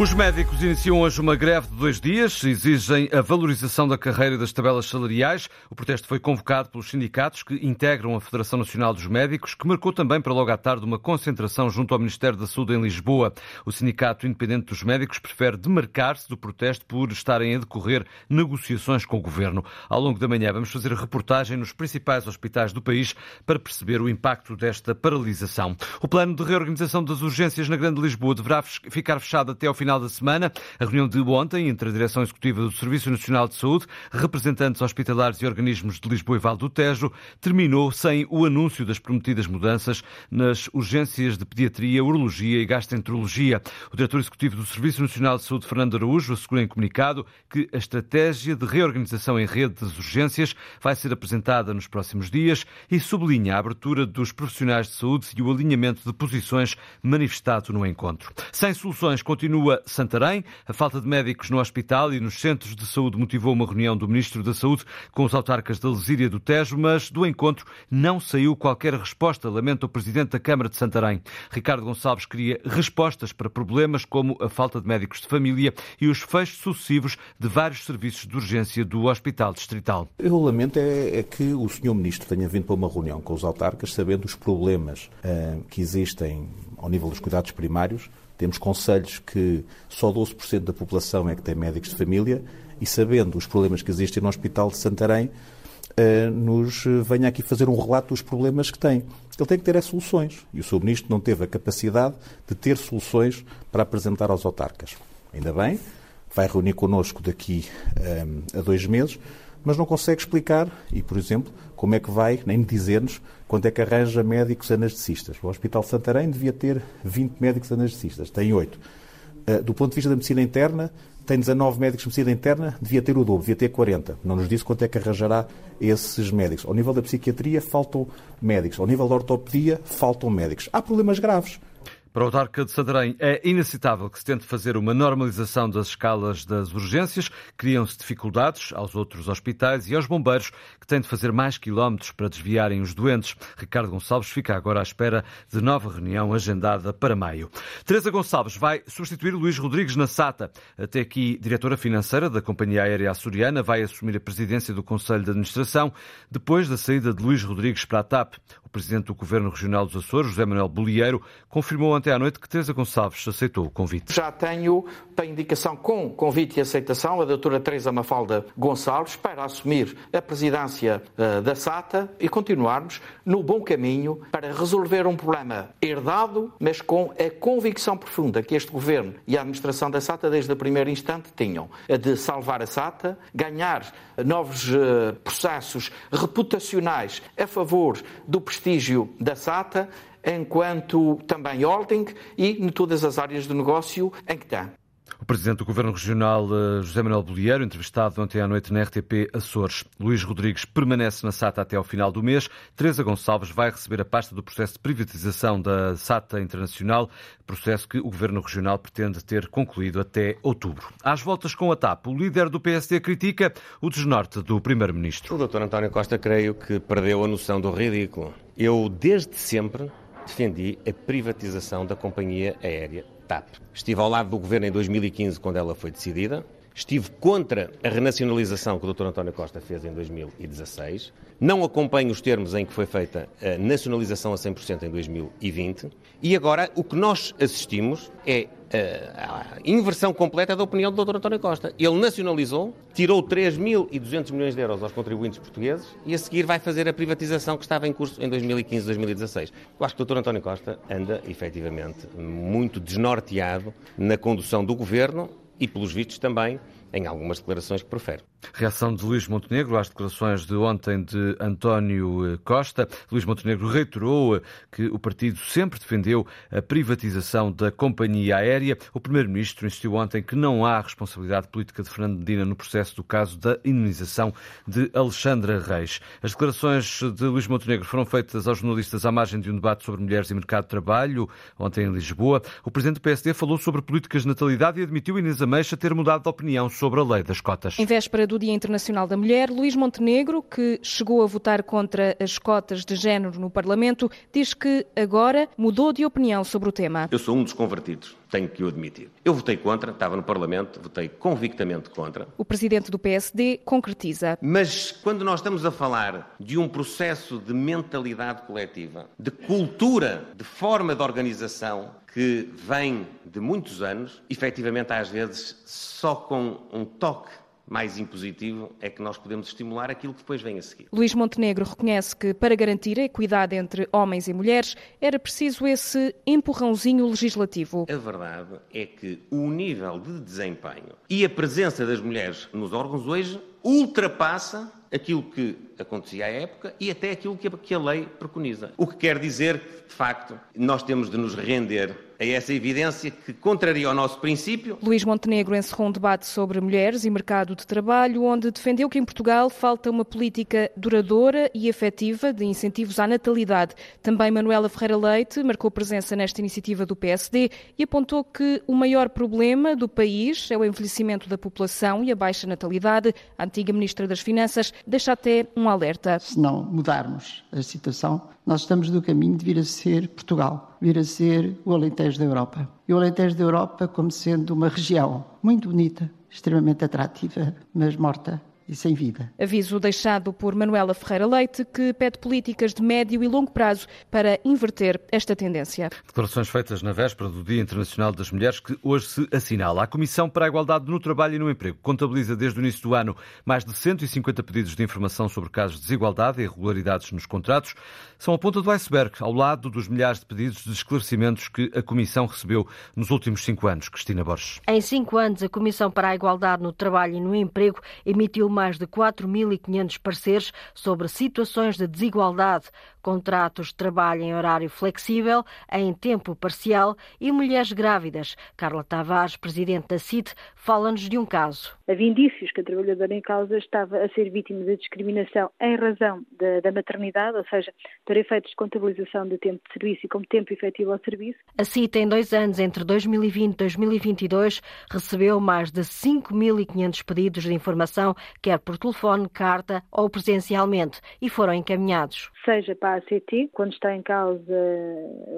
Os médicos iniciam hoje uma greve de dois dias, exigem a valorização da carreira e das tabelas salariais. O protesto foi convocado pelos sindicatos que integram a Federação Nacional dos Médicos, que marcou também para logo à tarde uma concentração junto ao Ministério da Saúde em Lisboa. O Sindicato Independente dos Médicos prefere demarcar-se do protesto por estarem a decorrer negociações com o Governo. Ao longo da manhã vamos fazer reportagem nos principais hospitais do país para perceber o impacto desta paralisação. O plano de reorganização das urgências na Grande Lisboa deverá ficar fechado até ao final final da semana. A reunião de ontem entre a Direção Executiva do Serviço Nacional de Saúde, representantes hospitalares e organismos de Lisboa e Val do Tejo, terminou sem o anúncio das prometidas mudanças nas urgências de pediatria, urologia e gastroenterologia. O diretor executivo do Serviço Nacional de Saúde, Fernando Araújo, assegura em comunicado que a estratégia de reorganização em rede das urgências vai ser apresentada nos próximos dias e sublinha a abertura dos profissionais de saúde e o alinhamento de posições manifestado no encontro. Sem soluções, continua Santarém. A falta de médicos no hospital e nos centros de saúde motivou uma reunião do Ministro da Saúde com os autarcas da Lesíria do Tejo, mas do encontro não saiu qualquer resposta, lamenta o Presidente da Câmara de Santarém. Ricardo Gonçalves queria respostas para problemas como a falta de médicos de família e os fechos sucessivos de vários serviços de urgência do Hospital Distrital. Eu lamento é, é que o Sr. Ministro tenha vindo para uma reunião com os autarcas sabendo os problemas uh, que existem ao nível dos cuidados primários temos conselhos que só 12% da população é que tem médicos de família e sabendo os problemas que existem no Hospital de Santarém, eh, nos venha aqui fazer um relato dos problemas que tem. Ele tem que ter as soluções. E o Sr. Ministro não teve a capacidade de ter soluções para apresentar aos autarcas. Ainda bem, vai reunir connosco daqui eh, a dois meses, mas não consegue explicar e, por exemplo, como é que vai, nem dizer-nos quanto é que arranja médicos anestesistas. O Hospital Santarém devia ter 20 médicos anestesistas, tem 8. Eh, do ponto de vista da medicina interna, tem 19 médicos de medicina interna, devia ter o dobro, devia ter 40. Não nos disse quanto é que arranjará esses médicos. Ao nível da psiquiatria, faltam médicos. Ao nível da ortopedia, faltam médicos. Há problemas graves. Para o autarca de Santarém, é inaceitável que se tente fazer uma normalização das escalas das urgências. Criam-se dificuldades aos outros hospitais e aos bombeiros, que têm de fazer mais quilómetros para desviarem os doentes. Ricardo Gonçalves fica agora à espera de nova reunião agendada para maio. Teresa Gonçalves vai substituir Luís Rodrigues na SATA. Até aqui, diretora financeira da Companhia Aérea Açoriana, vai assumir a presidência do Conselho de Administração depois da saída de Luís Rodrigues para a TAP. O presidente do Governo Regional dos Açores, José Manuel Bolieiro, confirmou ontem à noite que Teresa Gonçalves aceitou o convite. Já tenho a indicação com convite e aceitação a doutora Teresa Mafalda Gonçalves para assumir a presidência uh, da SATA e continuarmos no bom caminho para resolver um problema herdado, mas com a convicção profunda que este governo e a administração da SATA desde o primeiro instante tinham, a de salvar a SATA, ganhar novos uh, processos reputacionais a favor do prestígio da SATA enquanto também holding e em todas as áreas do negócio em que está. O Presidente do Governo Regional, eh, José Manuel Bolieiro, entrevistado ontem à noite na RTP Açores. Luís Rodrigues permanece na SATA até ao final do mês. Teresa Gonçalves vai receber a pasta do processo de privatização da SATA Internacional, processo que o Governo Regional pretende ter concluído até outubro. Às voltas com a TAP, o líder do PSD critica o desnorte do Primeiro-Ministro. O Dr. António Costa creio que perdeu a noção do ridículo. Eu, desde sempre, defendi a privatização da companhia aérea TAP. Estive ao lado do governo em 2015, quando ela foi decidida. Estive contra a renacionalização que o Dr. António Costa fez em 2016. Não acompanho os termos em que foi feita a nacionalização a 100% em 2020. E agora o que nós assistimos é a inversão completa da opinião do Dr. António Costa. Ele nacionalizou, tirou 3.200 milhões de euros aos contribuintes portugueses e a seguir vai fazer a privatização que estava em curso em 2015, 2016. Eu acho que o Dr. António Costa anda, efetivamente, muito desnorteado na condução do governo e, pelos vistos, também em algumas declarações que profere. Reação de Luís Montenegro às declarações de ontem de António eh, Costa. Luís Montenegro reiterou eh, que o partido sempre defendeu a privatização da companhia aérea. O primeiro-ministro insistiu ontem que não há responsabilidade política de Fernando Medina no processo do caso da indenização de Alexandra Reis. As declarações de Luís Montenegro foram feitas aos jornalistas à margem de um debate sobre mulheres e mercado de trabalho, ontem em Lisboa. O presidente do PSD falou sobre políticas de natalidade e admitiu Inês Ameixa ter mudado de opinião sobre a lei das cotas. Em véspera do Dia Internacional da Mulher, Luís Montenegro, que chegou a votar contra as cotas de género no Parlamento, diz que agora mudou de opinião sobre o tema. Eu sou um dos convertidos. Tenho que o admitir. Eu votei contra, estava no Parlamento, votei convictamente contra. O presidente do PSD concretiza. Mas quando nós estamos a falar de um processo de mentalidade coletiva, de cultura, de forma de organização que vem de muitos anos, efetivamente às vezes só com um toque mais impositivo é que nós podemos estimular aquilo que depois vem a seguir. Luís Montenegro reconhece que para garantir a equidade entre homens e mulheres era preciso esse empurrãozinho legislativo. A verdade é que o nível de desempenho e a presença das mulheres nos órgãos hoje ultrapassa aquilo que acontecia à época e até aquilo que a lei preconiza. O que quer dizer que, de facto, nós temos de nos render a essa evidência que contraria o nosso princípio. Luís Montenegro encerrou um debate sobre mulheres e mercado de trabalho, onde defendeu que em Portugal falta uma política duradoura e efetiva de incentivos à natalidade. Também Manuela Ferreira Leite marcou presença nesta iniciativa do PSD e apontou que o maior problema do país é o envelhecimento da população e a baixa natalidade. A antiga Ministra das Finanças deixa até um alerta. Se não mudarmos a situação, nós estamos no caminho de vir a ser Portugal, vir a ser o Alentejo da Europa. E o Alentejo da Europa como sendo uma região muito bonita, extremamente atrativa, mas morta e sem vida. Aviso deixado por Manuela Ferreira Leite, que pede políticas de médio e longo prazo para inverter esta tendência. Declarações feitas na véspera do Dia Internacional das Mulheres, que hoje se assinala. A Comissão para a Igualdade no Trabalho e no Emprego contabiliza desde o início do ano mais de 150 pedidos de informação sobre casos de desigualdade e irregularidades nos contratos. São a ponta do iceberg, ao lado dos milhares de pedidos de esclarecimentos que a Comissão recebeu nos últimos cinco anos. Cristina Borges. Em cinco anos, a Comissão para a Igualdade no Trabalho e no Emprego emitiu mais de 4.500 pareceres sobre situações de desigualdade, contratos de trabalho em horário flexível, em tempo parcial e mulheres grávidas. Carla Tavares, presidente da CIT, fala-nos de um caso. Havia indícios que a trabalhadora em causa estava a ser vítima de discriminação em razão da, da maternidade, ou seja, para efeitos de contabilização de tempo de serviço e como tempo efetivo ao serviço. A CIT, em dois anos, entre 2020 e 2022, recebeu mais de 5.500 pedidos de informação, quer por telefone, carta ou presencialmente, e foram encaminhados. Seja para a ACT, quando está em causa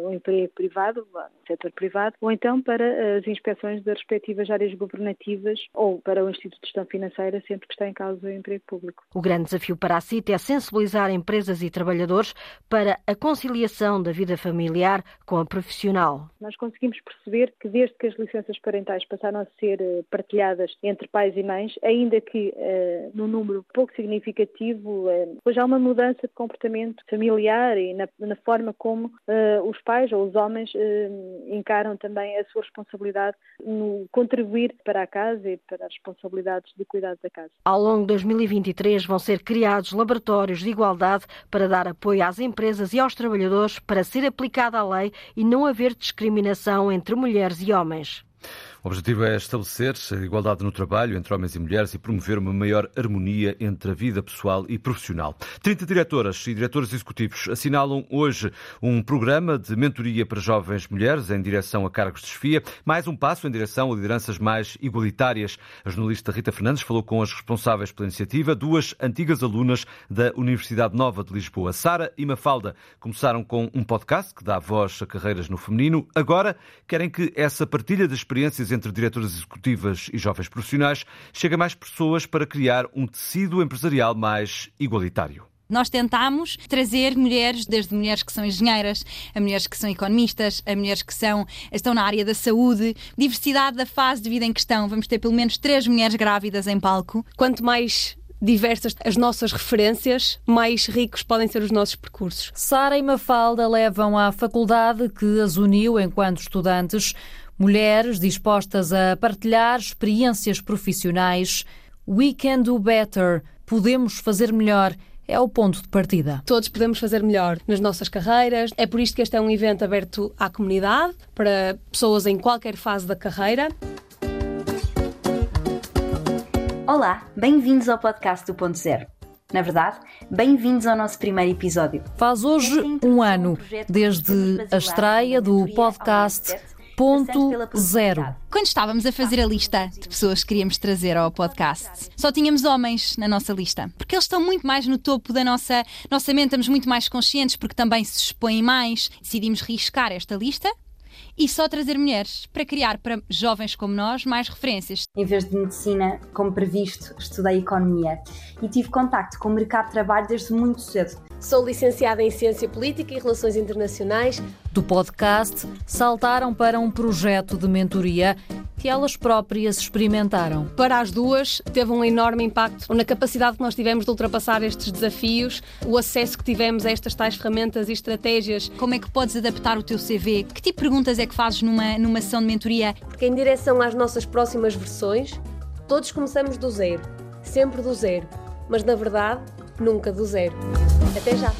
o emprego privado, o setor privado, ou então para as inspeções das respectivas áreas governativas ou para o Instituto de Gestão Financeira, sempre que está em causa o emprego público. O grande desafio para a CIT é sensibilizar empresas e trabalhadores para a conciliação da vida familiar com a profissional. Nós conseguimos perceber que desde que as licenças parentais passaram a ser eh, partilhadas entre pais e mães, ainda que uh, num número pouco significativo, uh, hoje há uma mudança de comportamento familiar e na, na forma como uh, os pais ou os homens encaram também a sua responsabilidade no contribuir para a casa e para as responsabilidades de cuidado da casa. Ao longo de 2023 vão ser criados laboratórios de igualdade para dar apoio às empresas e aos trabalhadores para ser aplicada a lei e não haver discriminação entre mulheres e homens. O objetivo é estabelecer a igualdade no trabalho entre homens e mulheres e promover uma maior harmonia entre a vida pessoal e profissional. 30 diretoras e diretores executivos assinalam hoje um programa de mentoria para jovens mulheres em direção a cargos de chefia, mais um passo em direção a lideranças mais igualitárias. A jornalista Rita Fernandes falou com as responsáveis pela iniciativa, duas antigas alunas da Universidade Nova de Lisboa. Sara e Mafalda começaram com um podcast que dá voz a carreiras no feminino. Agora querem que essa partilha de experiências entre diretoras executivas e jovens profissionais chega mais pessoas para criar um tecido empresarial mais igualitário. Nós tentamos trazer mulheres, desde mulheres que são engenheiras, a mulheres que são economistas, a mulheres que são, estão na área da saúde, diversidade da fase de vida em questão. Vamos ter pelo menos três mulheres grávidas em palco. Quanto mais diversas as nossas referências, mais ricos podem ser os nossos percursos. Sara e Mafalda levam à faculdade que as uniu enquanto estudantes Mulheres dispostas a partilhar experiências profissionais. We can do better. Podemos fazer melhor é o ponto de partida. Todos podemos fazer melhor nas nossas carreiras. É por isto que este é um evento aberto à comunidade, para pessoas em qualquer fase da carreira. Olá, bem-vindos ao podcast do Ponto Zero. Na verdade, bem-vindos ao nosso primeiro episódio. Faz hoje um ano desde a estreia do podcast Ponto zero. Quando estávamos a fazer a lista de pessoas que queríamos trazer ao podcast, só tínhamos homens na nossa lista. Porque eles estão muito mais no topo da nossa, nossa mente, estamos muito mais conscientes porque também se expõem mais. Decidimos riscar esta lista e só trazer mulheres para criar para jovens como nós mais referências. Em vez de medicina, como previsto, estudei economia e tive contacto com o mercado de trabalho desde muito cedo. Sou licenciada em Ciência Política e Relações Internacionais. Do podcast, saltaram para um projeto de mentoria que elas próprias experimentaram. Para as duas, teve um enorme impacto na capacidade que nós tivemos de ultrapassar estes desafios, o acesso que tivemos a estas tais ferramentas e estratégias. Como é que podes adaptar o teu CV? Que tipo de perguntas é que fazes numa, numa sessão de mentoria? Porque em direção às nossas próximas versões, todos começamos do zero, sempre do zero, mas na verdade, nunca do zero. Até já!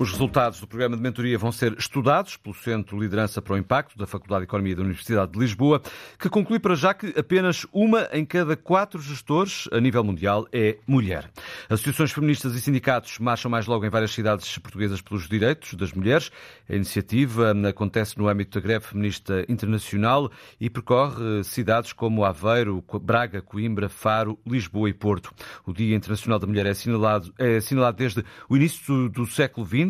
Os resultados do programa de mentoria vão ser estudados pelo Centro Liderança para o Impacto da Faculdade de Economia da Universidade de Lisboa, que conclui para já que apenas uma em cada quatro gestores a nível mundial é mulher. Associações feministas e sindicatos marcham mais logo em várias cidades portuguesas pelos direitos das mulheres. A iniciativa acontece no âmbito da greve feminista internacional e percorre cidades como Aveiro, Braga, Coimbra, Faro, Lisboa e Porto. O Dia Internacional da Mulher é assinalado, é assinalado desde o início do século XX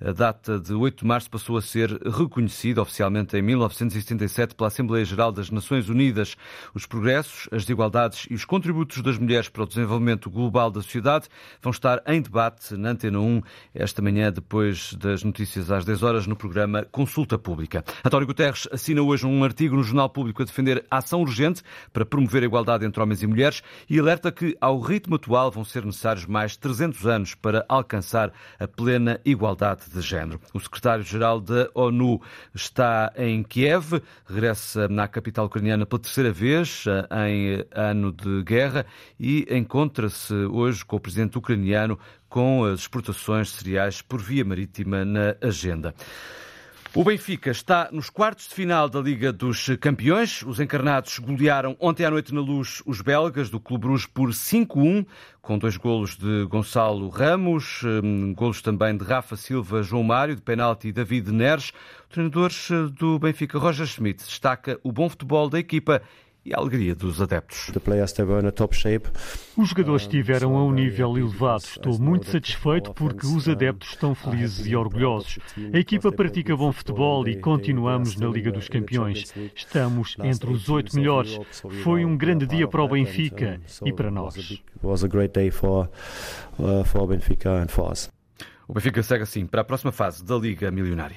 a data de 8 de março passou a ser reconhecida oficialmente em 1977 pela Assembleia Geral das Nações Unidas. Os progressos, as desigualdades e os contributos das mulheres para o desenvolvimento global da sociedade vão estar em debate na Antena 1 esta manhã, depois das notícias às 10 horas, no programa Consulta Pública. António Guterres assina hoje um artigo no Jornal Público a defender ação urgente para promover a igualdade entre homens e mulheres e alerta que, ao ritmo atual, vão ser necessários mais 300 anos para alcançar a plena igualdade igualdade de género. O secretário-geral da ONU está em Kiev, regressa na capital ucraniana pela terceira vez em ano de guerra e encontra-se hoje com o presidente ucraniano com as exportações de cereais por via marítima na agenda. O Benfica está nos quartos de final da Liga dos Campeões. Os encarnados golearam ontem à noite na luz os belgas do Clube Bruges por 5-1, com dois golos de Gonçalo Ramos, golos também de Rafa Silva, João Mário, de penalti e David Neres. O treinador do Benfica, Roger Schmidt, destaca o bom futebol da equipa e a alegria dos adeptos. Os jogadores estiveram a um nível elevado. Estou muito satisfeito porque os adeptos estão felizes e orgulhosos. A equipa pratica bom futebol e continuamos na Liga dos Campeões. Estamos entre os oito melhores. Foi um grande dia para o Benfica e para nós. O Benfica segue assim para a próxima fase da Liga Milionária.